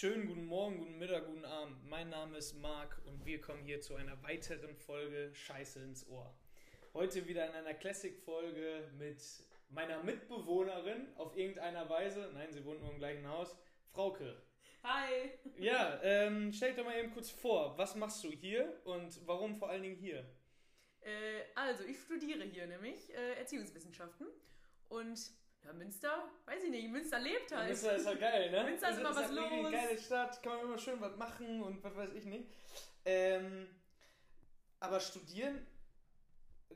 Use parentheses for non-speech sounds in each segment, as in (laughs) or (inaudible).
Schönen guten Morgen, guten Mittag, guten Abend. Mein Name ist Marc und wir kommen hier zu einer weiteren Folge Scheiße ins Ohr. Heute wieder in einer Classic-Folge mit meiner Mitbewohnerin auf irgendeiner Weise. Nein, sie wohnt nur im gleichen Haus. Frauke. Hi! Ja, ähm, stell doch mal eben kurz vor. Was machst du hier und warum vor allen Dingen hier? Äh, also, ich studiere hier nämlich äh, Erziehungswissenschaften und ja, Münster, weiß ich nicht, Münster lebt halt. Münster ist halt geil, ne? Münster ist immer was halt los. Eine geile Stadt, kann man immer schön was machen und was weiß ich nicht. Ähm, aber studieren,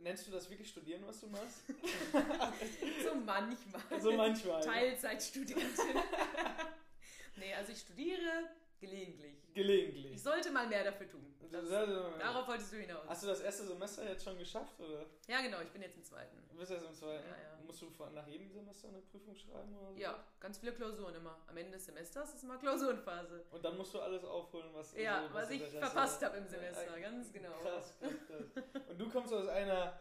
nennst du das wirklich studieren, was du machst? (laughs) So manchmal. so manchmal. Teilzeitstudentin. (laughs) nee, also ich studiere gelegentlich. Gelegentlich. Ich sollte mal mehr dafür tun. Das, darauf wolltest du hinaus. Hast du das erste Semester jetzt schon geschafft? Oder? Ja, genau, ich bin jetzt im zweiten. Du bist jetzt im zweiten? Ja, ja. Musst du nach jedem Semester eine Prüfung schreiben? Oder so? Ja, ganz viele Klausuren immer. Am Ende des Semesters ist immer Klausurenphase. Und dann musst du alles aufholen, was, Ja, so, was du ich verpasst habe im Ja, Semester, ganz genau. Krass, krass, krass. Und du kommst aus einer,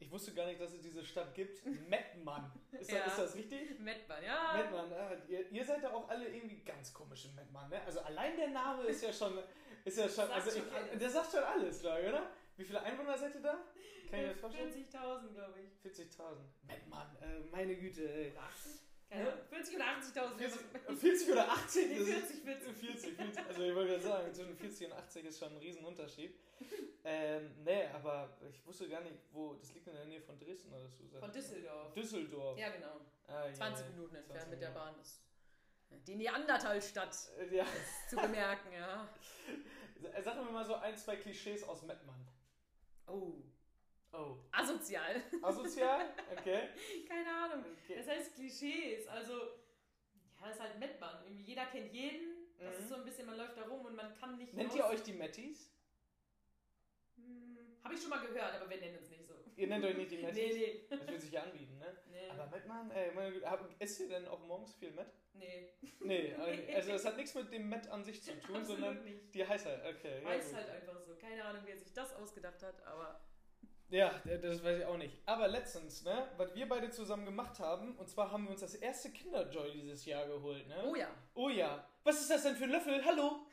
ich wusste gar nicht, dass es diese Stadt gibt, Mettmann. Ist, Ja. das, ist das richtig? Mettmann, ja. Mettmann, ah, ihr, ihr seid ja auch alle irgendwie ganz komische Mettmann, ne? Also allein der Name ist ja schon, ist ja schon, also schon ich, alles. der sagt schon alles, glaube ich, oder? Wie viele Einwohner seid ihr da? Kann ich das vorstellen? 40.000, glaube ich. 40.000. Mettmann, äh, meine Güte, ey. Oder 80? Keine Ahnung, 40 oder 80.000. 40, 40 oder 80? Nee, Das ist- 40, 40. 40, 40. Also ich wollte gerade sagen, zwischen 40 und 80 ist schon ein Riesenunterschied. (laughs) Ähm, nee, aber ich wusste gar nicht, wo, das liegt in der Nähe von Dresden oder so. Von Düsseldorf. Düsseldorf. Ja, genau. Ah, ja, 20 ja. Minuten 20 entfernt mit der. Bahn. Das die Neandertalstadt Äh, Ja, zu bemerken, ja. (laughs) sag mir mal so ein, zwei Klischees aus Mettmann. Oh. Oh. Asozial. Asozial? Okay. (laughs) Keine Ahnung. okay. Das heißt Klischees. Also, ja, das ist halt Mettmann. Jeder kennt jeden. Das Mhm. ist so ein bisschen, man läuft da rum und man kann nicht. Nennt raus- ihr euch die Mettis? Hm, Hab ich schon mal gehört, aber wir nennen uns nicht so. Ihr nennt euch nicht die (laughs) Mettis? Nee, nee. Das würde sich ja anbieten, ne? (laughs) Nee. Aber Mettmann, ey, hab- esst ihr denn auch morgens viel Met? nee. Nee, also das hat nichts mit dem Met an sich zu tun, sondern Absolut nicht. die Heißheit. Okay. ja, Weiß gut. halt einfach so. Keine Ahnung, wer sich das ausgedacht hat, aber. Ja, das weiß ich auch nicht. Aber letztens, ne, was wir beide zusammen gemacht haben, und zwar haben wir uns das erste Kinderjoy dieses Jahr geholt, ne? Oh ja. Oh ja. Was ist das denn für ein Löffel? Hallo?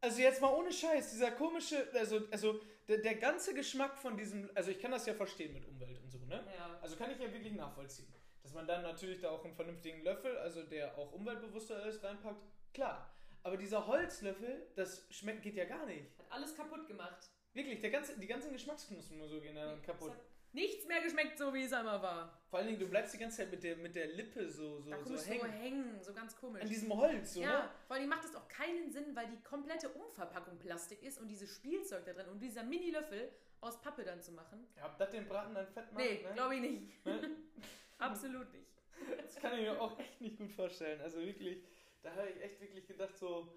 Also jetzt mal ohne Scheiß, dieser komische, also, also der, der ganze Geschmack von diesem, also ich kann das ja verstehen mit Umwelt und so, ne? Ja. Also kann ich ja wirklich nachvollziehen. Dass man dann natürlich da auch einen vernünftigen Löffel, also der auch umweltbewusster ist, reinpackt, klar. Aber dieser Holzlöffel, das schmeckt, geht ja gar nicht. Hat alles kaputt gemacht. Wirklich, der ganze, die ganzen Geschmacksknospen nur so gehen dann kaputt. Nichts mehr geschmeckt, so wie es einmal war. Vor allen Dingen, du bleibst die ganze Zeit mit der, mit der Lippe so, so, Da so komisch so hängen. hängen, so ganz komisch. An diesem Holz, so, ne? ja, vor allem macht das auch keinen Sinn, weil die komplette Umverpackung Plastik ist und dieses Spielzeug da drin und dieser Mini-Löffel aus Pappe dann zu machen. Ja, ob das den Braten dann fett macht, Nee, ne? glaube ich nicht. (laughs) Ne? (laughs) Absolut nicht. Das kann ich mir auch echt nicht gut vorstellen. Also wirklich, da habe ich echt wirklich gedacht so,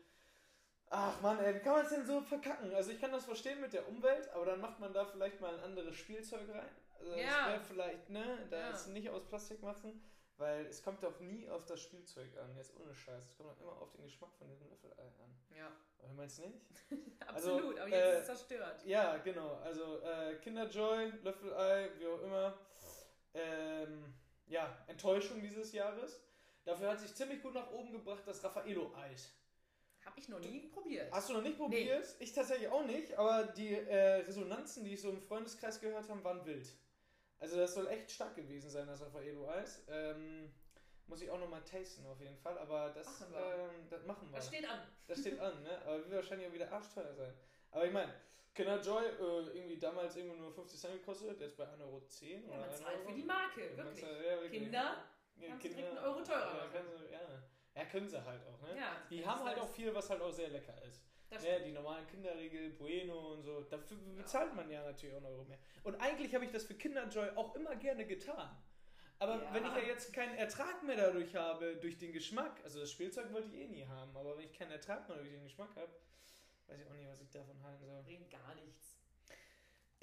ach man, ey, wie kann man es denn so verkacken? Also ich kann das verstehen mit der Umwelt, aber dann macht man da vielleicht mal ein anderes Spielzeug rein. Also das Ja. wäre vielleicht, ne, da Ja. es nicht aus Plastik machen, weil es kommt doch nie auf das Spielzeug an, jetzt ohne Scheiß. Es kommt doch immer auf den Geschmack von diesem Löffelei an. Ja, Oder meinst du nicht? (laughs) absolut. aber äh, jetzt ist es zerstört. Ja, genau. Also äh, Kinderjoy, Löffelei, wie auch immer. Ähm, ja, Enttäuschung dieses Jahres. Dafür hat sich ziemlich gut nach oben gebracht das Raffaello-Eis. Habe ich noch nie probiert. Hast du noch nicht probiert? Ich tatsächlich auch nicht, aber die äh, Resonanzen, die ich so im Freundeskreis gehört habe, waren wild. Also das soll echt stark gewesen sein, das Raffaello-Eis. Ähm, muss ich auch nochmal tasten auf jeden Fall, aber das Machen wir. ähm, das machen wir. Das steht an. Das steht an, ne? Aber wird wahrscheinlich auch wieder arschteuer sein. Aber ich meine, Kinderjoy, äh, irgendwie damals irgendwo nur 50 Cent gekostet, jetzt bei 1,10 Euro. Ja, man 1 zahlt für die Marke, wirklich. zahlt- ja, wirklich. Kinder, Ja, du direkt einen Euro teurer ja. Können sie halt auch, ne? Ja, Die haben halt auch viel, was halt auch sehr lecker ist. Stimmt. die normalen Kinderriegel, Bueno und so, dafür bezahlt man ja natürlich auch Euro mehr. Und eigentlich habe ich das für Kinderjoy auch immer gerne getan. Aber Ja. wenn ich ja jetzt keinen Ertrag mehr dadurch habe, durch den Geschmack, also das Spielzeug wollte ich eh nie haben, aber wenn ich keinen Ertrag mehr durch den Geschmack habe, weiß ich auch nicht, was ich davon halten soll. Bringt gar nichts.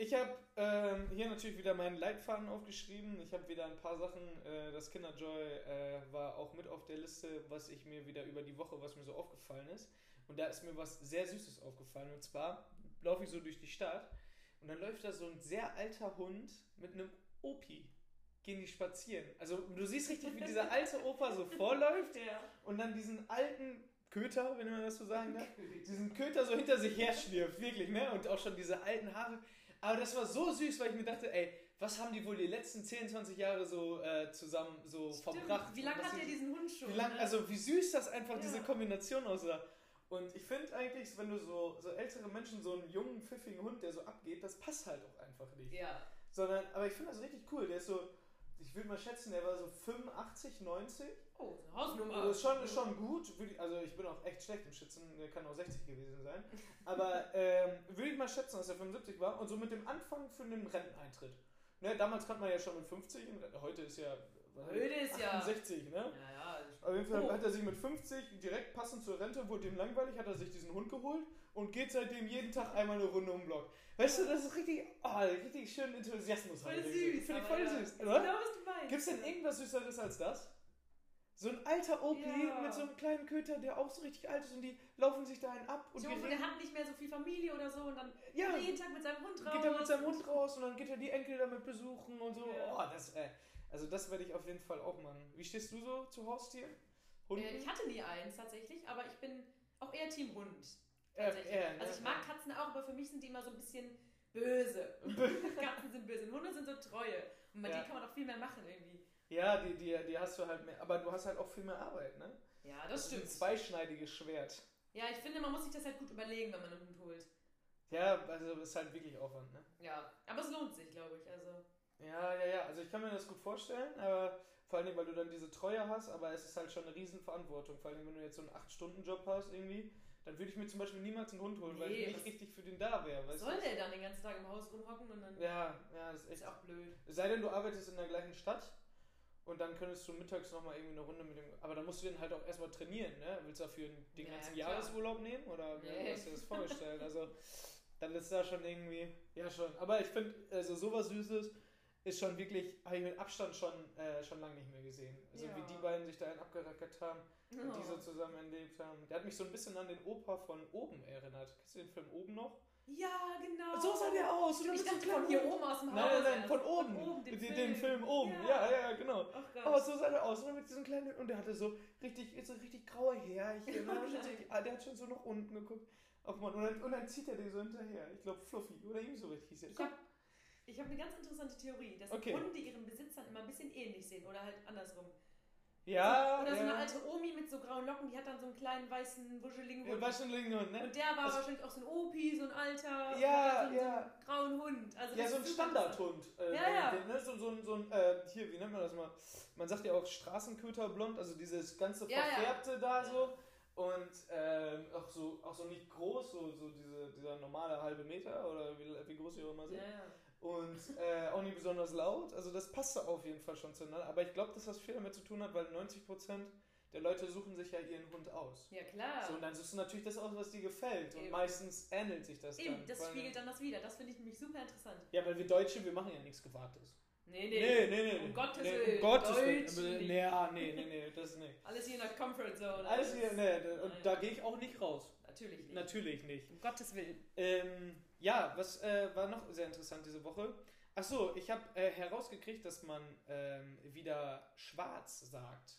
Ich habe ähm, hier natürlich wieder meinen Leitfaden aufgeschrieben. Ich habe wieder ein paar Sachen. Äh, das Kinderjoy äh, war auch mit auf der Liste, was ich mir wieder über die Woche, was mir so aufgefallen ist. Und da ist mir was sehr Süßes aufgefallen. Und zwar laufe ich so durch die Stadt und dann läuft da so ein sehr alter Hund mit einem Opi. Gehen die spazieren. Also du siehst richtig, wie dieser (laughs) alte Opa so vorläuft Ja. und dann diesen alten Köter, wenn man das so sagen darf, diesen Köter so hinter sich her schlürft, wirklich, ne? Und auch schon diese alten Haare. Aber das war so süß, weil ich mir dachte, ey, was haben die wohl die letzten 10, 20 Jahre so äh, zusammen so Stimmt. verbracht? Wie lange hat sie- der diesen Hund schon? Wie lang, ne? also wie süß das einfach Ja. diese Kombination aussah. Und ich finde eigentlich, wenn du so, so ältere Menschen, so einen jungen, pfiffigen Hund, der so abgeht, das passt halt auch einfach nicht. ja. Sondern, aber ich finde das richtig cool. Der ist so, ich würde mal schätzen, der war so 85, 90. Oh, eine Hausnummer. Also ist schon, ist schon gut. Also ich bin auch echt schlecht im Schätzen, kann auch 60 gewesen sein. Aber (laughs) ähm, würde ich mal schätzen, dass er 75 war und so mit dem Anfang für den Renteneintritt. Ne, damals kannte man ja schon mit 50 und heute ist ja Heute ist ja- 68, ne? Ja, ja. ist Auf jeden Fall hoch. hat er sich mit 50 direkt passend zur Rente, wurde ihm langweilig, hat er sich diesen Hund geholt und geht seitdem jeden Tag einmal eine Runde um den Block. Weißt du, das ist richtig, oh, richtig schön Enthusiasmus. Voll süß. Finde ich voll ja. süß. Oder? Genau, was du meinst. Gibt es denn irgendwas Süßeres als das? So ein alter Opi Ja. mit so einem kleinen Köter, der auch so richtig alt ist und die laufen sich da einen ab und hoffe, der hat nicht mehr so viel Familie oder so und dann Ja, geht er jeden Tag mit seinem Hund raus. geht er mit seinem Hund raus und dann geht er die Enkel damit besuchen und so. Ja. Oh, das, äh, also das werde ich auf jeden Fall auch machen. Wie stehst du so zu Haustieren? Hunden? Äh, ich hatte nie eins tatsächlich, aber ich bin auch eher Team Hund. Äh, Tatsächlich. äh, ne? also ich mag Katzen auch, aber für mich sind die immer so ein bisschen böse. (laughs) Katzen sind böse. Und Hunde sind so treue. Und bei Ja. denen kann man auch viel mehr machen irgendwie. Ja, die, die, die hast du halt mehr. Aber du hast halt auch viel mehr Arbeit, ne? Ja, das, ist stimmt. ein zweischneidiges Schwert. Ja, ich finde, man muss sich das halt gut überlegen, wenn man einen Hund holt. Ja, also ist halt wirklich Aufwand, ne? Ja, aber es lohnt sich, glaube ich. Also, Ja, ja, ja. Also ich kann mir das gut vorstellen, aber vor allem, weil du dann diese Treue hast, aber es ist halt schon eine Riesenverantwortung. Vor allem, wenn du jetzt so einen 8-Stunden-Job hast irgendwie, dann würde ich mir zum Beispiel niemals einen Hund holen, weil Nee, ich nicht richtig für den da wäre. soll der dann den ganzen Tag im Haus rumhocken und dann Ja, ja, das ist ist echt. ja auch blöd. Es sei denn, du arbeitest in der gleichen Stadt und dann könntest du mittags nochmal irgendwie eine Runde mit dem. Aber dann musst du den halt auch erstmal trainieren, ne? Willst du dafür den Ja, ganzen klar. Jahresurlaub nehmen oder wie Nee. hast du dir das vorgestellt? Also, dann ist da schon irgendwie. Ja, schon. Aber ich finde, also sowas Süßes ist schon wirklich, habe ich mit Abstand schon, äh, schon lange nicht mehr gesehen. Also, Ja. wie die beiden sich da einen abgerackert haben und die Oh. so zusammen erlebt haben. Der hat mich so ein bisschen an den Opa von oben erinnert. Kennst du den Film oben noch? Ja, genau. So sah der aus. und Ich so dachte einem von hier oben aus dem Haus. Nein, nein, nein, von oben. oben den, den, Film. den Film oben. Ja. Ja, ja, genau. Gott. Aber so sah der aus, oder? Mit diesem kleinen. Und der hatte so richtig, so richtig graue Härchen. Oh? (laughs) Und so der hat schon so nach unten geguckt. Ach man, und dann, und dann zieht er den so hinterher. Ich glaube Fluffy. Oder ihm so richtig hieß er. Ich habe hab eine ganz interessante Theorie, dass Okay. Hunde ihren Besitzern immer ein bisschen ähnlich sehen oder halt andersrum. Ja, Oder so ja. eine alte Omi mit so grauen Locken, die hat dann so einen kleinen weißen, wuscheligen Ja, Hund. war schon Lingenhund, ne? Und der war Also- wahrscheinlich auch so ein Opi, so ein alter. Ja, so, ja. so einen grauen Hund. Also Ja, das so ein Standardhund. Äh, Ja, ja. den, Ne? So, so, so ein, äh, hier, wie nennt man das mal? Man sagt ja auch Straßenköterblond, also dieses ganze Ja, ja. Verfärbte da Ja. so. Und ähm, auch, so, auch so nicht groß, so, so diese, dieser normale halbe Meter oder wie, wie groß die auch immer sind. Ja, ja. Und äh, auch nicht besonders laut. Also das passte auf jeden Fall schon zueinander. Aber ich glaube, dass das viel damit zu tun hat, weil 90% der Leute suchen sich ja ihren Hund aus. Ja, klar. So, und dann suchst du natürlich das aus, was dir gefällt. Und Eben. meistens ähnelt sich das Eben, dann. das spiegelt dann das wieder. Das finde ich nämlich super interessant. Ja, weil wir Deutsche, wir machen ja nichts Gewagtes. Nee, Nee, nee, nee. Um nee. Gottes nee, Willen. Um Gottes Willen. Nee, ja, nee, nee, nee, das nicht. Alles hier in der Comfort Zone. Alles hier, nee, da- und da gehe ich auch nicht raus. Natürlich nicht. Natürlich nicht. Um Gottes Willen. Ähm, ja, was äh, war noch sehr interessant diese Woche? Ach so, ich habe äh, herausgekriegt, dass man ähm, wieder schwarz sagt.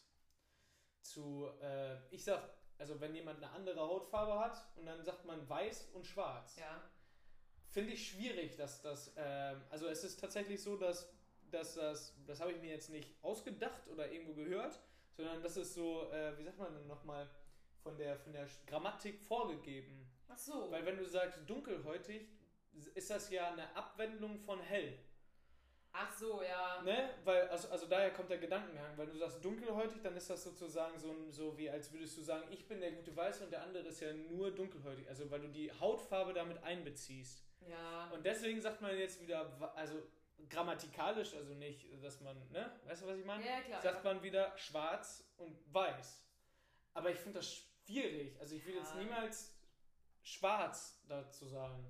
Zu, äh, ich sag, also wenn jemand eine andere Hautfarbe hat und dann sagt man weiß und schwarz. Ja. Finde ich schwierig, dass das, ähm, also es ist tatsächlich so, dass, dass das, das habe ich mir jetzt nicht ausgedacht oder irgendwo gehört, sondern das ist so, äh, wie sagt man denn nochmal, von der, von der Grammatik vorgegeben. Ach so. Weil wenn du sagst dunkelhäutig, ist das ja eine Abwandlung von hell. Ach so, ja. Ne? Weil, also, also daher kommt der Gedankengang. Wenn du sagst dunkelhäutig, dann ist das sozusagen so, so wie, als würdest du sagen, ich bin der gute Weiße und der andere ist ja nur dunkelhäutig. Also weil du die Hautfarbe damit einbeziehst. Ja. Und deswegen sagt man jetzt wieder, also grammatikalisch, also nicht, dass man, ne? Weißt du, was ich meine? Ja, klar. Sagt man wieder schwarz und weiß. Aber ich finde das schwierig. Also ich jetzt Ja. niemals schwarz dazu sagen.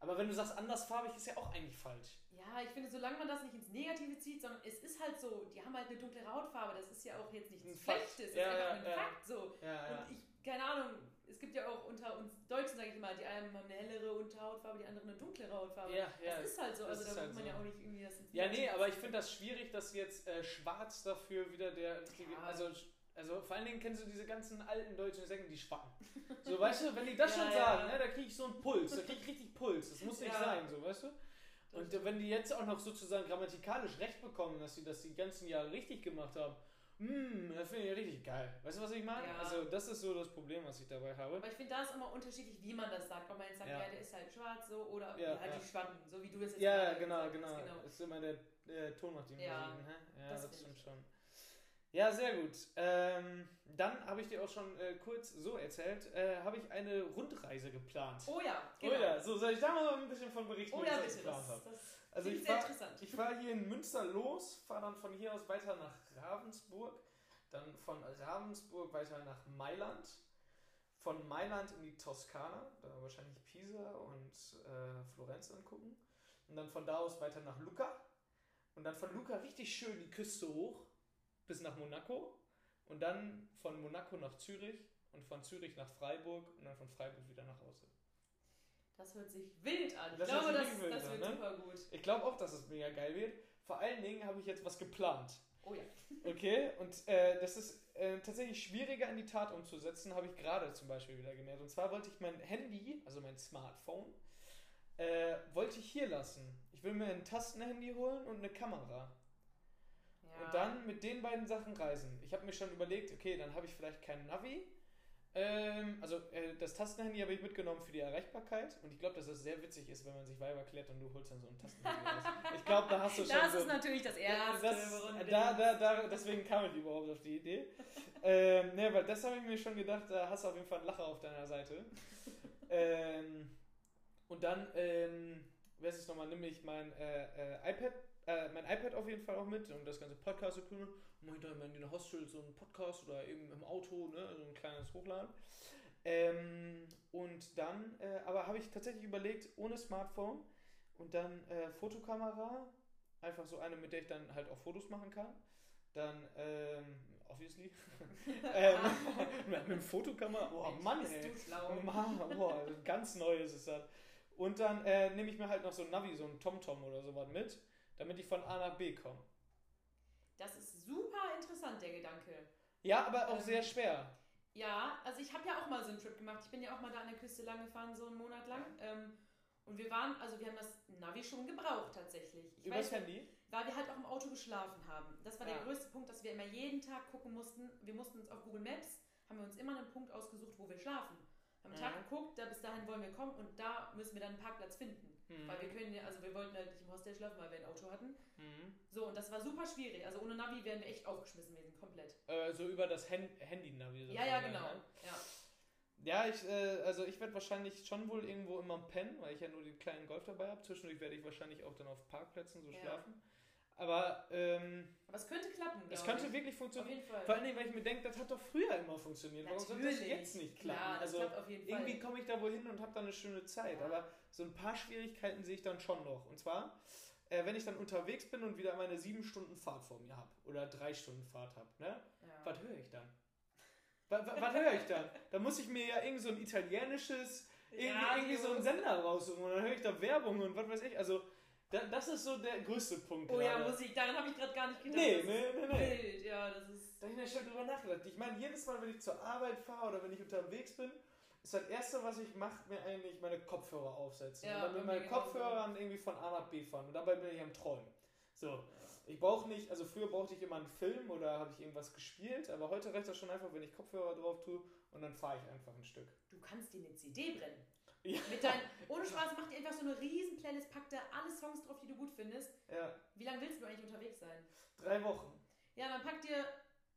Aber wenn du sagst andersfarbig, ist ja auch eigentlich falsch. Ja, ich finde, solange man das nicht ins Negative zieht, sondern es ist halt so, die haben halt eine dunkle Hautfarbe, das ist ja auch jetzt nichts. Schlechtes, es Ja, ist einfach ja, ein. Fakt so. Ja, ja. Und ich, keine Ahnung, es gibt ja auch unter uns Deutschen, sage ich mal, die einen haben eine hellere Unterhautfarbe, die anderen eine dunklere Hautfarbe. Ja, ja. Das ist halt so, also da halt muss man so. ja auch nicht irgendwie das Ja, nee, aber ich finde das schwierig, dass jetzt äh, schwarz dafür wieder der richtige. Ja. Also Also vor allen Dingen kennst du diese ganzen alten deutschen Sänger, die schwappen. So, weißt du, wenn die das (laughs) Ja, schon sagen, ne, da kriege ich so einen Puls, da kriege ich richtig Puls. Das muss nicht sein, so, weißt du? Und wenn die jetzt auch noch sozusagen grammatikalisch recht bekommen, dass sie das die ganzen Jahre richtig gemacht haben, hm, das finde ich richtig geil. Weißt du, was ich meine? Ja. Also, das ist so das Problem, was ich dabei habe. Aber ich finde, da ist immer unterschiedlich, wie man das sagt. Ob man jetzt sagt, Ja. ja, der ist halt schwarz so oder Ja, halt die Schwatten, so wie du es jetzt Ja, genau, genau. hast, genau. Ist immer der, der Ton macht die Ja, Musik, ne? Ja, das das, stimmt ich. schon. Ja, sehr gut. Ähm, dann habe ich dir auch schon äh, kurz so erzählt, äh, habe ich eine Rundreise geplant. Oh ja, Oh genau. ja, so soll ich da mal ein bisschen von berichten, Oh ich ja, das bitte. geplant Das, habe? das Also ich sehr fahr- fahre hier in Münster los, fahre dann von hier aus weiter nach Ravensburg, dann von Ravensburg weiter nach Mailand, von Mailand in die Toskana, da wahrscheinlich Pisa und äh, Florenz angucken, und dann von da aus weiter nach Lucca und dann von Lucca richtig schön die Küste hoch bis nach Monaco und dann von Monaco nach Zürich und von Zürich nach Freiburg und dann von Freiburg wieder nach Hause. Das hört sich wild an. Ich Das glaube, hört sich das, wild das an, wird ne? super gut. Ich glaube auch, dass es mega geil wird. Vor allen Dingen habe ich jetzt was geplant. Oh ja. (laughs) Okay, und äh, das ist äh, tatsächlich schwieriger in die Tat umzusetzen, habe ich gerade zum Beispiel wieder gemerkt. Und zwar wollte ich mein Handy, also mein Smartphone, äh, wollte ich hier lassen. Ich will mir ein Tastenhandy holen und eine Kamera. ja. Und dann mit den beiden Sachen reisen. Ich habe mir schon überlegt, okay, dann habe ich vielleicht kein Navi. Ähm, also äh, das Tastenhandy habe ich mitgenommen für die Erreichbarkeit. Und ich glaube, dass das sehr witzig ist, wenn man sich Weiber klärt und du holst dann so ein Tastenhandy raus. Ich glaube, da hast du (laughs) schon Das so ist natürlich das Erste. das, da, da, da, deswegen kam ich überhaupt auf die Idee. (laughs) ähm, ne, weil das habe ich mir schon gedacht, da hast du auf jeden Fall einen Lacher auf deiner Seite. (laughs) ähm, und dann, ähm, wer ist es nochmal, nehme ich mein äh, äh, iPad, äh, mein iPad auf jeden Fall auch mit und das ganze Podcast equipment und mache dann in den Hostel so einen Podcast oder eben im Auto, ne, so ein kleines Hochladen. Ähm, und dann, äh, aber habe ich tatsächlich überlegt, ohne Smartphone und dann äh, Fotokamera, einfach so eine, mit der ich dann halt auch Fotos machen kann. Dann, ähm, obviously, (laughs) ähm, (laughs) mit einem Fotokamera, oh Mann, ey. du schlau. (laughs) Boah, ganz Neues ist das. Und dann äh, nehme ich mir halt noch so ein Navi, so ein TomTom oder sowas mit, damit ich von A nach B komme. Das ist super interessant, der Gedanke. Ja, aber auch Ähm, sehr schwer. Ja, also ich habe ja auch mal so einen Trip gemacht. Ich bin ja auch mal da an der Küste lang gefahren, so einen Monat lang. Ähm, und wir waren, also wir haben das Navi schon gebraucht tatsächlich. Ich Übers weiß, Handy? weil wir halt auch im Auto geschlafen haben. Das war der Ah. größte Punkt, dass wir immer jeden Tag gucken mussten. Wir mussten uns auf Google Maps, haben wir uns immer einen Punkt ausgesucht, wo wir schlafen. Am Tag Mhm. geguckt, da bis dahin wollen wir kommen und da müssen wir dann einen Parkplatz finden. Mhm. Weil wir können ja, also wir wollten halt nicht im Hostel schlafen, weil wir ein Auto hatten. Mhm. So, und das war super schwierig. Also ohne Navi wären wir echt aufgeschmissen gewesen, komplett. Äh, so über das Hand Handy-Navi. Ja, ja, sozusagen, genau. ne? Ja. Ja, ich, äh, also ich werde wahrscheinlich schon wohl irgendwo immer pennen, weil ich ja nur den kleinen Golf dabei habe. Zwischendurch werde ich wahrscheinlich auch dann auf Parkplätzen so Ja. schlafen. Aber ähm, Aber es könnte klappen, es könnte ich. wirklich Auf funktionieren. jeden Fall. Vor allen Dingen, weil ich mir denke, das hat doch früher immer funktioniert. Warum soll das Natürlich. jetzt nicht klappen? Klar, also klappt auf jeden Fall. irgendwie komme ich da wohl hin und habe dann eine schöne Zeit. Ja. Aber so ein paar Schwierigkeiten sehe ich dann schon noch. Und zwar, äh, wenn ich dann unterwegs bin und wieder meine sieben Stunden Fahrt vor mir habe oder drei Stunden Fahrt habe, ne? ja. Was höre ich dann? Was, was, höre ich dann? Da muss ich mir ja irgend so ein italienisches, irgendwie, Radio. irgendwie so einen Sender raussuchen und dann höre ich da Werbung und was weiß ich. Also, da, das ist so der größte Punkt. Oh ja, gerade. Musik, daran habe ich gerade gar nicht gedacht. Nee, nee, nee, nee. Wild, ja, das ist. Da habe ich mir schon drüber nachgedacht. Ich meine, jedes Mal, wenn ich zur Arbeit fahre oder wenn ich unterwegs bin, ist das Erste, was ich mache, mir eigentlich meine Kopfhörer aufsetzen. Ja, und dann mit meinen. Kopfhörern irgendwie von A nach B fahren. Und dabei bin ich am Träumen. So. Ich brauche nicht, also früher brauchte ich immer einen Film oder habe ich irgendwas gespielt, aber heute reicht das schon einfach, wenn ich Kopfhörer drauf tue und dann fahre ich einfach ein Stück. Du kannst dir eine CD brennen. Ja. Deinen, ohne Spaß, mach dir einfach so eine riesen Playlist, pack da alle Songs drauf, die du gut findest. Ja, Wie lange willst du eigentlich unterwegs sein? drei Wochen. Ja, dann pack dir,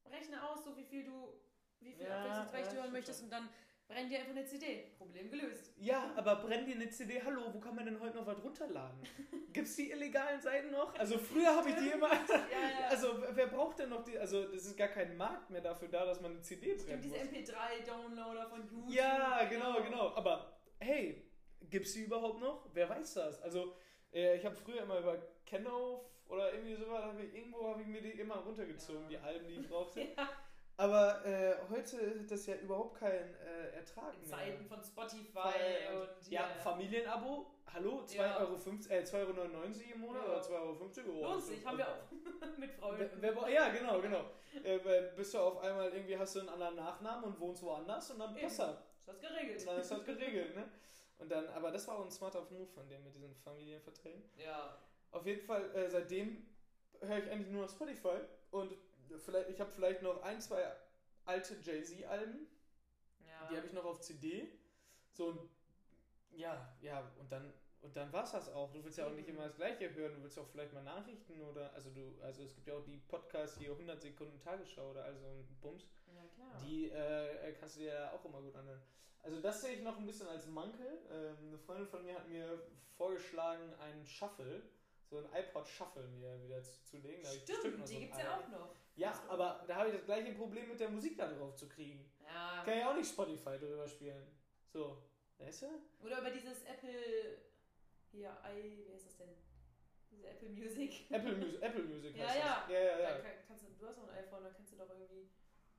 rechne aus, so wie viel du, wie viel Ja, abwechslungsreich du hören möchtest und dann brenn dir einfach eine CD. Problem gelöst. Ja, aber brenn dir eine CD. Hallo, wo kann man denn heute noch was runterladen? (laughs) Gibt's die illegalen Seiten noch? Also früher habe ich die immer. Ja. (laughs) Also wer braucht denn noch die? Also das ist gar kein Markt mehr dafür da, dass man eine CD brennen Stimmt, diese muss. MP3-Downloader von YouTube. Ja, genau, genau. Aber hey, gibt's die überhaupt noch? Wer weiß das? Also äh, ich habe früher immer über Kenow oder irgendwie sowas, hab ich, irgendwo habe ich mir die immer runtergezogen, Ja. die Alben, die ich brauchte. (laughs) Ja. Aber äh, heute hat das ja überhaupt keinen äh, Ertrag In mehr. Zeiten von Spotify Weil- und ja, hier. Familienabo, hallo, 2,50 Ja. Euro, äh, 2,99 Euro im Monat Ja. oder 2,50 Euro? Oh, sich, ist- haben wir auch (laughs) mit Freunden. Wer, wer, bra- ja, genau, genau. Äh, weil bist du auf einmal irgendwie, hast du einen anderen Nachnamen und wohnst woanders und dann passt das. Ist das geregelt? Dann ist das geregelt, ne? Und dann, aber das war auch ein smarter Move von dem mit diesen Familienverträgen. Ja. Auf jeden Fall, äh, seitdem höre ich eigentlich nur noch Spotify und vielleicht, ich habe vielleicht noch ein, zwei alte Jay-Z-Alben, ja. die habe ich noch auf CD. So, ja, ja, und dann, und dann war's das auch. Du willst ja auch nicht Mhm. immer das Gleiche hören, du willst auch vielleicht mal Nachrichten oder, also du, also es gibt ja auch die Podcasts hier 100 Sekunden Tagesschau oder also ein Bums. Ja, klar. Die äh, kannst du dir ja auch immer gut anhören. Also das sehe ich noch ein bisschen als Mankel. Ähm, eine Freundin von mir hat mir vorgeschlagen, einen Shuffle, so ein iPod Shuffle mir wieder zu, zu legen. Da Stimmt, so die ein gibt's ja auch noch. Ja, aber da habe ich das gleiche Problem mit der Musik da drauf zu kriegen. Ja. Kann ja auch nicht Spotify drüber spielen. So, weißt du? Oder über dieses Apple. Hier, i. Wie heißt das denn? Diese Apple Music. Apple Music, Apple Music (laughs) Ja, heißt ja. das. Ja, ja, Da ja. kann, kannst du, du hast auch ein iPhone, da kannst du doch irgendwie.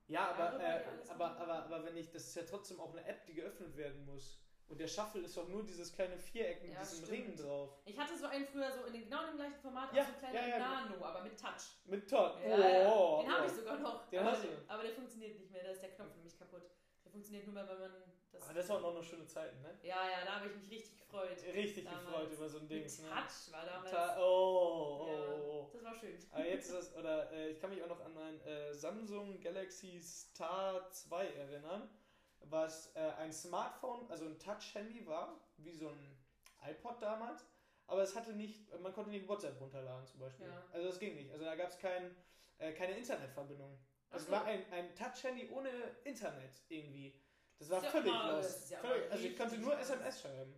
Ja, aber, äh, aber, aber, aber wenn ich, das ist ja trotzdem auch eine App, die geöffnet werden muss. Und der Shuffle ist doch nur dieses kleine Viereck mit Ja, diesem stimmt. Ring drauf. Ich hatte so einen früher so in den, genau dem gleichen Format, Ja, auch so ein kleiner ja, ja. Nano, aber mit Touch. Mit. Ja, ja. Oh, Den habe oh. ich sogar noch. Den aber, hast du. aber der funktioniert nicht mehr, da ist der Knopf nämlich kaputt. Der funktioniert nur mehr, wenn man das. Aber das waren auch noch schöne Zeiten, ne? ja, ja, da habe ich mich richtig gefreut. Richtig Damals. gefreut über so ein Ding. Ne? Touch war damals. Ta oh, oh, ja, oh. Das war schön. Aber jetzt (laughs) ist das, oder äh, ich kann mich auch noch an mein äh, Samsung Galaxy Star 2 erinnern, was äh, ein Smartphone, also ein Touch-Handy war, wie so ein iPod damals, aber es hatte nicht, man konnte nicht WhatsApp runterladen zum Beispiel. Ja. Also das ging nicht. Also da gab es kein, äh, keine Internetverbindung. Es so. war ein, ein Touch-Handy ohne Internet irgendwie. Das war völlig immer- los. ja völlig, also ich konnte nur. SMS schreiben.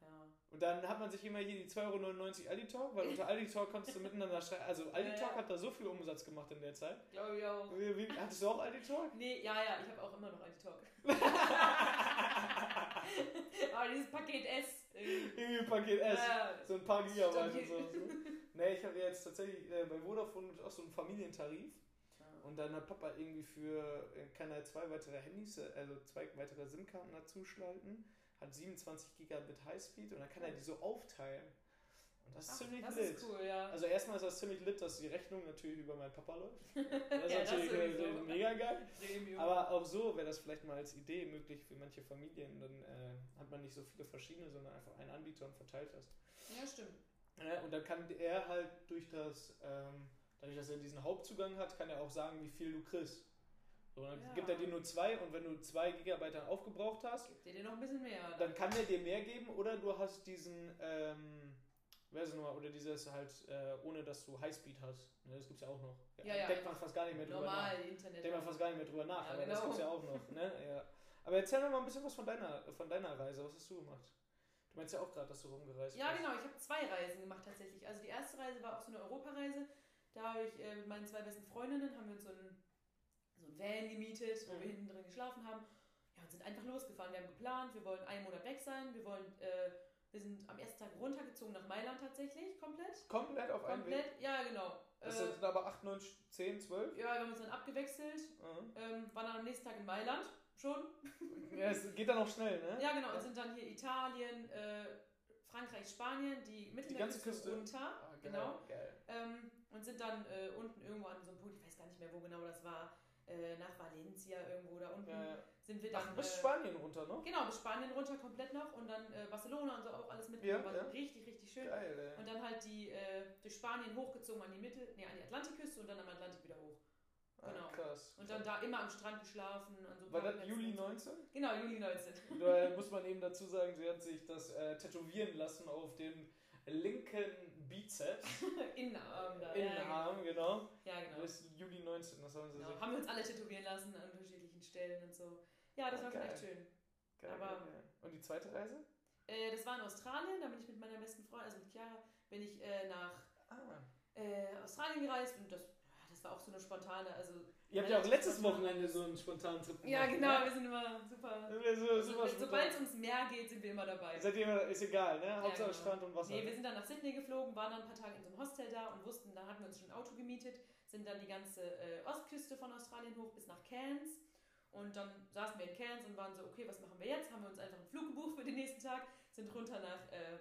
Ja. Und dann hat man sich immer hier die 2,99 Euro Aldi Talk, weil unter (laughs) Aldi Talk konntest du miteinander schreiben. Also Aldi Ja, hat da so viel Umsatz gemacht in der Zeit. Glaube ich auch. Wie, wie, hattest du auch Aldi Talk? Nee, ja, ja, ich habe auch immer noch einen Talk. (laughs) (laughs) Aber dieses Paket S. irgendwie. Irgendwie Paket S. Ja, So ein paar Gigabyte und so. Nee, ich habe jetzt tatsächlich äh, bei Vodafone auch so einen Familientarif. Und dann hat Papa irgendwie für, äh, kann er zwei weitere Handys, also zwei weitere SIM-Karten dazu schalten, hat 27 Gigabit Highspeed und dann kann er die so aufteilen. Und das ist Ach, ziemlich das lit. ist cool, ja. Also erstmal ist das ziemlich lit, dass die Rechnung natürlich über meinen Papa läuft. (laughs) Das ist Ja, das natürlich äh, mega geil. Aber auch so wäre das vielleicht mal als Idee möglich für manche Familien. Dann äh, hat man nicht so viele verschiedene, sondern einfach einen Anbieter und verteilt das. ja, stimmt. Ja, und dann kann er halt durch das, ähm, dadurch, dass er diesen Hauptzugang hat, kann er auch sagen, wie viel du kriegst. So, dann Ja. gibt er dir nur zwei und wenn du zwei Gigabyte dann aufgebraucht hast, Gibt dir noch ein bisschen mehr. dann kann er dir mehr geben oder du hast diesen, ähm, wer ist es nochmal, oder dieses halt, äh, ohne dass du Highspeed hast. Ne, das gibt's ja auch noch. Ja, ja, Denkt man fast gar nicht mehr drüber nach. Normal, Internet. Denkt man fast gar nicht mehr drüber nach, Ja, aber das genau. gibt's ja auch noch. Ne? (laughs) Ja. Aber erzähl mir mal ein bisschen was von deiner, von deiner Reise. Was hast du gemacht? Du meinst ja auch gerade, dass du rumgereist Ja, bist. genau. Ich habe zwei Reisen gemacht tatsächlich. Also die erste Reise war auch so eine Europareise. Da habe ich äh, mit meinen zwei besten Freundinnen haben wir uns so ein, so ein Van gemietet, wo Mhm. wir hinten drin geschlafen haben. Ja, und sind einfach losgefahren. Wir haben geplant, wir wollen einen Monat weg sein. Wir wollen, äh, wir sind am ersten Tag runtergezogen nach Mailand tatsächlich, komplett. Komplett auf einen Weg. Komplett, ja genau. Das Äh, sind aber 8, 9, 10, 12. ja, wir haben uns dann abgewechselt, Mhm. ähm, waren dann am nächsten Tag in Mailand schon. Ja, es geht dann auch schnell, ne? Ja, genau, und sind dann hier Italien, äh, Frankreich, Spanien, die Die ganze Küste. runter. Ah, geil, genau. Geil. Ähm, und sind dann äh, unten irgendwo an so einem Punkt, ich weiß gar nicht mehr, wo genau das war, äh, nach Valencia irgendwo da unten Ja, ja. sind wir dann. Ach, bis äh, Spanien runter, ne? Genau, bis Spanien runter komplett noch und dann äh, Barcelona und so auch alles mit. Ja, war ja. richtig, richtig schön. Geil. Und dann halt die äh, durch Spanien hochgezogen an die Mitte, nee, an die Atlantikküste und dann am Atlantik wieder hoch. Genau. Ah, krass. Und dann da immer am Strand geschlafen, an so War das Juli und so. 19? Genau, Juli 19. (laughs) Da muss man eben dazu sagen, sie hat sich das äh, tätowieren lassen auf dem linken Bizeps. (laughs) Innenarm da. In ja, den Arm, genau. Ja, genau. Das ist Juli 19, das haben sie genau. sich. Haben wir uns alle tätowieren lassen an unterschiedlichen Stellen und so. Ja, das Ah, war geil. echt schön. Geil, aber- geil, geil. Und die zweite Reise? Äh, das war in Australien, da bin ich mit meiner besten Freundin, also mit Chiara, bin ich äh, nach Ah. äh, Australien gereist und das, das war auch so eine spontane, also Ihr habt ja auch letztes. Wochenende so einen spontanen Trip Ja, gemacht, genau, ne? wir sind immer super. Wir so, Also, super Sobald es ums Meer geht, sind wir immer dabei. Seid ihr immer, ist egal, ne? Hauptsache genau. Strand und Wasser. Nee, wir sind dann nach Sydney geflogen, waren dann ein paar Tage in so einem Hostel da und wussten, da hatten wir uns schon ein Auto gemietet, sind dann die ganze äh, Ostküste von Australien hoch bis nach Cairns. Und dann saßen wir in Cairns und waren so, okay, was machen wir jetzt? Haben wir uns einfach einen Flug gebucht für den nächsten Tag, sind runter nach äh,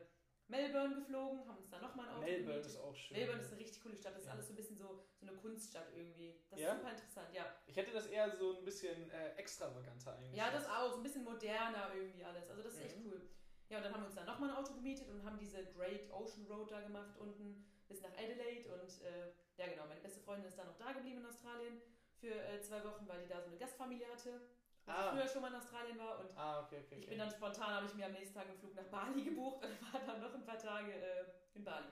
Melbourne geflogen, haben uns da nochmal ein Auto Melbourne gemietet. ist auch schön. Melbourne ist eine richtig coole Stadt, das ist Ja. alles so ein bisschen so, so eine Kunststadt irgendwie. Das Ja? ist super interessant, ja. Ich hätte das eher so ein bisschen äh, extravaganter eigentlich. Ja, das auch, so ein bisschen moderner irgendwie alles. Also das ist echt Mhm. cool. Ja, und dann haben wir uns dann nochmal ein Auto gemietet und haben diese Great Ocean Road da gemacht unten bis nach Adelaide. Und äh, ja genau, meine beste Freundin ist dann noch da geblieben in Australien für äh, zwei Wochen, weil die da so eine Gastfamilie hatte. Und Ah. früher schon mal in Australien war. Und Ah, okay, okay. ich okay. bin dann spontan, habe ich mir am nächsten Tag einen Flug nach Bali (laughs) gebucht und war dann noch ein paar Tage äh, in Bali.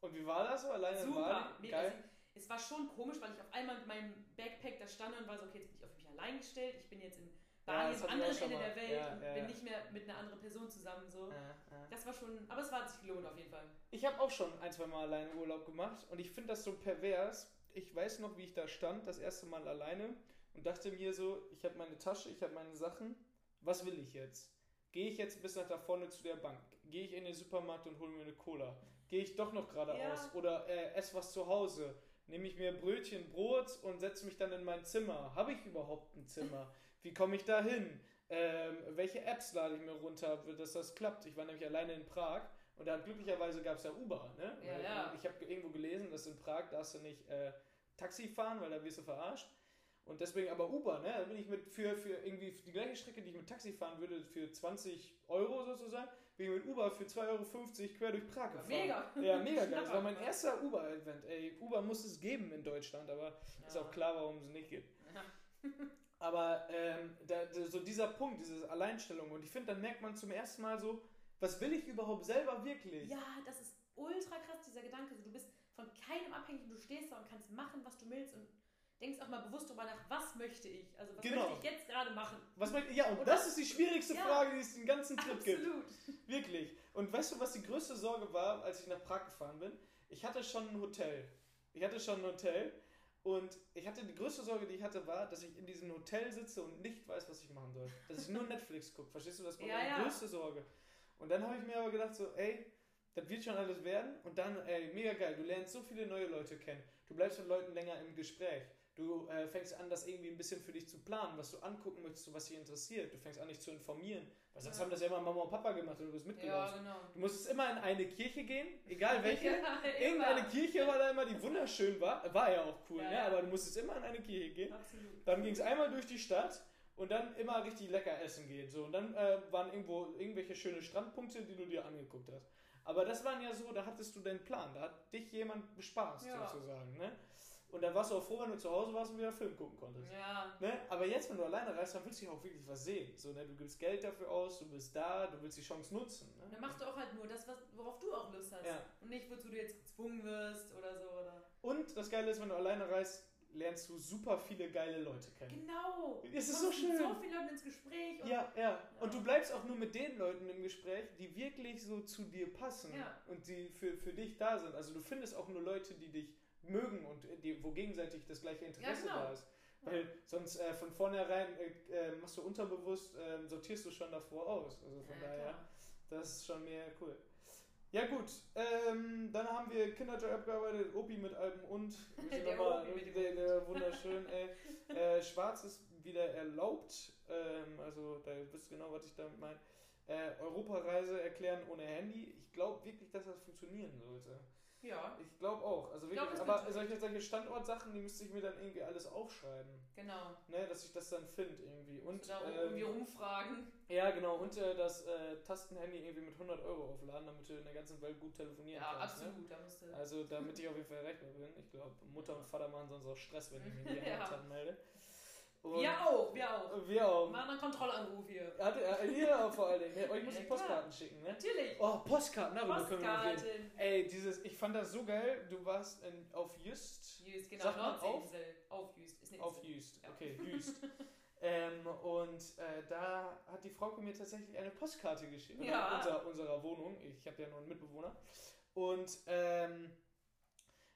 und wie war das so? Alleine in Super. Bali? Mega. Geil. Also, es war schon komisch, weil ich auf einmal mit meinem Backpack da stand und war so, okay, jetzt bin ich auf mich allein gestellt. Ich bin jetzt in Ja, Bali, das am anderen Ende der Welt Ja, und ja, bin ja. nicht mehr mit einer anderen Person zusammen. So. Ja, ja. Das war schon, aber es war sich gelohnt auf jeden Fall. Ich habe auch schon ein, zwei Mal alleine Urlaub gemacht und ich finde das so pervers. Ich weiß noch, wie ich da stand, das erste Mal alleine und dachte mir so, ich habe meine Tasche, ich habe meine Sachen. Was will ich jetzt? Gehe ich jetzt bis nach da vorne zu der Bank? Gehe ich in den Supermarkt und hole mir eine Cola? Gehe ich doch noch geradeaus? Ja. Oder äh, esse was zu Hause? Nehme ich mir Brötchen, Brot und setze mich dann in mein Zimmer? Habe ich überhaupt ein Zimmer? Wie komme ich da hin? Ähm, welche Apps lade ich mir runter, dass das klappt? Ich war nämlich alleine in Prag und da glücklicherweise gab es ja Uber. Ne? Ja, ja. Ich habe irgendwo gelesen, dass in Prag darfst du nicht äh, Taxi fahren, weil da wirst du verarscht. Und deswegen aber Uber, ne? Da bin ich mit für, für irgendwie die gleiche Strecke, die ich mit Taxi fahren würde, für 20 Euro sozusagen, bin ich mit Uber für 2,50 Euro quer durch Prag gefahren. Mega. Ja, mega (laughs) geil. Das war mein erster Uber-Event. Ey, Uber muss es geben in Deutschland, aber ist auch klar, warum es nicht gibt. Ja. (laughs) Aber ähm, da, so dieser Punkt, diese Alleinstellung, und ich finde, dann merkt man zum ersten Mal so, was will ich überhaupt selber wirklich? Ja, das ist ultra krass, dieser Gedanke. So, du bist von keinem abhängig du stehst da und kannst machen, was du willst und denkst auch mal bewusst darüber nach, was möchte ich? Also, was Genau. möchte ich jetzt gerade machen? Was möchte, ja, und Und das ist die schwierigste ja. Frage, die es den ganzen Trip gibt. Absolut. (laughs) Wirklich. Und weißt du, was die größte Sorge war, als ich nach Prag gefahren bin? Ich hatte schon ein Hotel. Ich hatte schon ein Hotel. Und ich hatte die größte Sorge, die ich hatte, war, dass ich in diesem Hotel sitze und nicht weiß, was ich machen soll. Dass ich nur (laughs) Netflix gucke. Verstehst du? Das war Ja, meine ja. größte Sorge. Und dann habe ich mir aber gedacht, so, ey, das wird schon alles werden. Und dann, ey, mega geil. Du lernst so viele neue Leute kennen. Du bleibst mit Leuten länger im Gespräch. Du äh, fängst an, das irgendwie ein bisschen für dich zu planen, was du angucken möchtest, was dich interessiert. Du fängst an, dich zu informieren. Weil sonst Ja. haben das ja immer Mama und Papa gemacht und du bist Ja, mitgelaufen. genau. Du musstest immer in eine Kirche gehen, egal (laughs) welche. Ja, Irgendeine. Kirche war da immer, die wunderschön war. War ja auch cool, Ja, ne? ja. aber du musstest immer in eine Kirche gehen. Absolut. Dann ging es einmal durch die Stadt und dann immer richtig lecker essen gehen. So. Und dann äh, waren irgendwo irgendwelche schöne Strandpunkte, die du dir angeguckt hast. Aber das waren ja so, da hattest du deinen Plan, da hat dich jemand bespaßt Ja. sozusagen. Ne? Und dann warst du auch froh, wenn du zu Hause warst und wieder Film gucken konntest. Ja. Ne? Aber jetzt, wenn du alleine reist, dann willst du ja auch wirklich was sehen. So, ne? Du gibst Geld dafür aus, du bist da, du willst die Chance nutzen. Ne? Dann machst du auch halt nur das, was, worauf du auch Lust hast. Ja. Und nicht, wozu du jetzt gezwungen wirst oder so. Oder Und das Geile ist, wenn du alleine reist, lernst du super viele geile Leute kennen. genau. Es ist Du so kommst mit schön. so vielen Leuten ins Gespräch. Und Ja, ja. Und du bleibst auch nur mit den Leuten im Gespräch, die wirklich so zu dir passen Ja. und die für, für dich da sind. Also du findest auch nur Leute, die dich mögen und die, wo gegenseitig das gleiche Interesse genau. da ist. Weil sonst äh, von vornherein äh, äh, machst du unterbewusst, äh, sortierst du schon davor aus. Also von Ja, daher, klar. das ist schon mehr cool. Ja gut, ähm, dann haben wir Kinderjoy abgearbeitet, Opi mit Alben und (laughs) Der dem der, der wunderschön, ey. (laughs) Äh, Schwarz ist wieder erlaubt, ähm, also da wisst ihr genau, was ich damit meine. Äh, Europareise erklären ohne Handy. Ich glaube wirklich, dass das funktionieren sollte. Ja, Ich glaube auch. Also Ich glaub, wirklich, das aber solche, solche Standortsachen, die müsste ich mir dann irgendwie alles aufschreiben. genau. Ne, dass ich das dann finde irgendwie. Und Und da ähm, irgendwie rumfragen. ja, genau. Und äh, das äh, Tastenhandy irgendwie mit 100 Euro aufladen, damit du in der ganzen Welt gut telefonieren Ja, kannst. Ne? absolut. Da musst du. Also damit (laughs) ich auf jeden Fall erreichbar bin. Ich glaube, Mutter und Vater machen sonst auch Stress, wenn ich mich (laughs) hier Ja. ja. melde. Und wir auch, wir auch. Wir auch. Machen einen Kontrollanruf hier. Hat, äh, ihr auch vor allen Dingen. Ne? Euch (laughs) muss Ja, ich. Postkarten schicken, ne? Natürlich. Oh, Postkarten, darüber können wir reden. Postkarten. Ey, dieses, ich fand das so geil. Du warst in, auf Just. Jüst, genau. Sagt Nordseeinsel. Auf Jüst. Ist eine Auf Insel. Just, Ja. okay, (laughs) Just. ähm, und äh, da hat die Frau mir tatsächlich eine Postkarte geschickt. Oder Ja. Unser, unserer Wohnung. Ich habe ja nur einen Mitbewohner. Und ähm,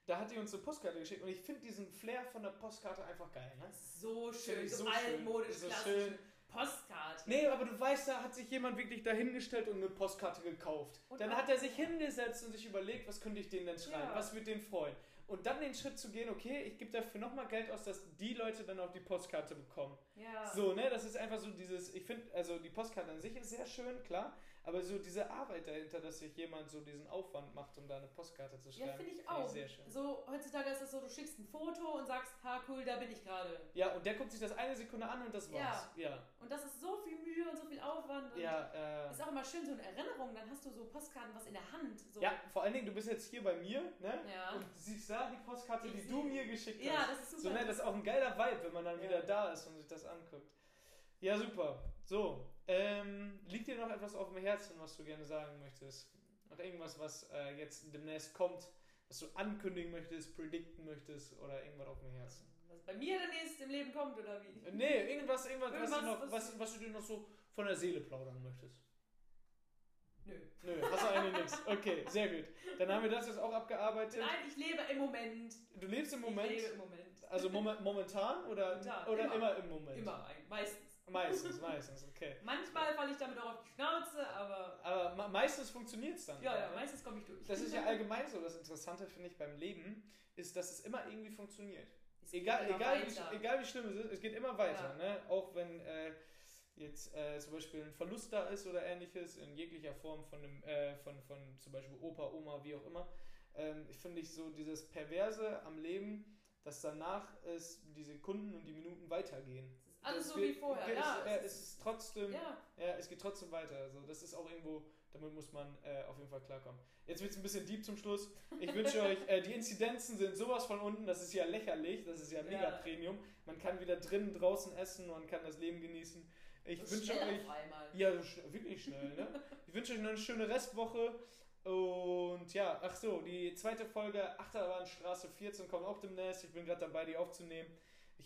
da hat die uns eine Postkarte geschickt und ich finde diesen Flair von der Postkarte einfach geil. Ne? So schön, so, so altmodisch, So klassisch. schön. Postkarte. Nee, aber du weißt, da hat sich jemand wirklich dahingestellt und eine Postkarte gekauft. Und dann hat er sich hingesetzt und sich überlegt, was könnte ich denen denn schreiben, Ja. was wird den freuen. Und dann den Schritt zu gehen, okay, ich gebe dafür nochmal Geld aus, dass die Leute dann auch die Postkarte bekommen. Ja. So, ne, das ist einfach so dieses, ich finde, also die Postkarte an sich ist sehr schön, klar, aber so diese Arbeit dahinter, dass sich jemand so diesen Aufwand macht, um da eine Postkarte zu schreiben, Ja, finde ich find auch. sehr schön. So, heutzutage ist es so, du schickst ein Foto und sagst, ha cool, da bin ich gerade. Ja, und der guckt sich das eine Sekunde an und das war's. Ja. Und das ist so viel Mühe und so viel Aufwand. Und Ja, äh, Ist auch immer schön, so eine Erinnerung, dann hast du so Postkarten, was in der Hand. So. ja, vor allen Dingen, du bist jetzt hier bei mir, ne? Ja. Und siehst da die Postkarte, Ich die du mir geschickt Ja, hast. das ist So, super. ne, das ist auch ein geiler Vibe, wenn man dann Ja. wieder da ist und sich das anguckt. Ja, super. So, ähm, noch etwas auf dem Herzen, was du gerne sagen möchtest? Noch irgendwas, was äh, jetzt demnächst kommt, was du ankündigen möchtest, predikten möchtest oder irgendwas auf dem Herzen? was bei mir demnächst im Leben kommt, oder wie? Nee, irgendwas, irgendwas, was, du Irgendwas, noch, was- was, was du dir noch so von der Seele plaudern möchtest. Nö. Nö, hast du eigentlich nichts. Okay, sehr gut. Dann haben wir das jetzt auch abgearbeitet. Nein, ich lebe im Moment. Du lebst im Moment, Ich lebe im Moment. also momen- momentan oder, Momentan, oder immer. immer. im Moment? Immer meistens. Meistens, meistens, okay. Manchmal falle ich damit auch auf die Schnauze, aber Aber me- meistens funktioniert es dann. ja, ja, meistens komme ich durch. Das ist ja allgemein so. Das Interessante, finde ich, beim Leben, ist, dass es immer irgendwie funktioniert. Egal, egal, wie, egal wie schlimm es ist, es geht immer weiter. Ja. Ne? Auch wenn äh, jetzt äh, zum Beispiel ein Verlust da ist oder ähnliches, in jeglicher Form von, einem, äh, von, von zum Beispiel Opa, Oma, wie auch immer, ähm, ich finde ich so dieses Perverse am Leben, dass danach es die Sekunden und die Minuten weitergehen. Es alles Das so wie vorher. Es, Ja, äh, es es ist trotzdem, ja. ja, es geht trotzdem weiter. Also das ist auch irgendwo, damit muss man äh, auf jeden Fall klarkommen. Jetzt wird es ein bisschen deep zum Schluss. Ich wünsche euch, äh, die Inzidenzen sind sowas von unten, das ist ja lächerlich, das ist ja mega Ja. Premium. Man kann wieder drinnen, draußen essen, man kann das Leben genießen. Ich So wünsche euch, ja, wirklich schnell, ne? Ich wünsche euch noch eine schöne Restwoche. Und ja, ach so, die zweite Folge Achterbahnstraße 14 kommt auch demnächst. Ich bin gerade dabei, die aufzunehmen.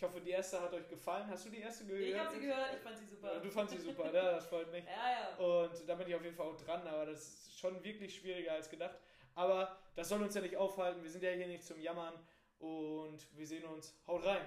Ich hoffe, die erste hat euch gefallen. Hast du die erste gehört? Ich habe sie gehört, ich fand sie super. Ja, du fandst sie super, ne? das freut mich. (laughs) Ja, ja. Und da bin ich auf jeden Fall auch dran, aber das ist schon wirklich schwieriger als gedacht. Aber das soll uns ja nicht aufhalten. Wir sind ja hier nicht zum Jammern und wir sehen uns. Haut rein!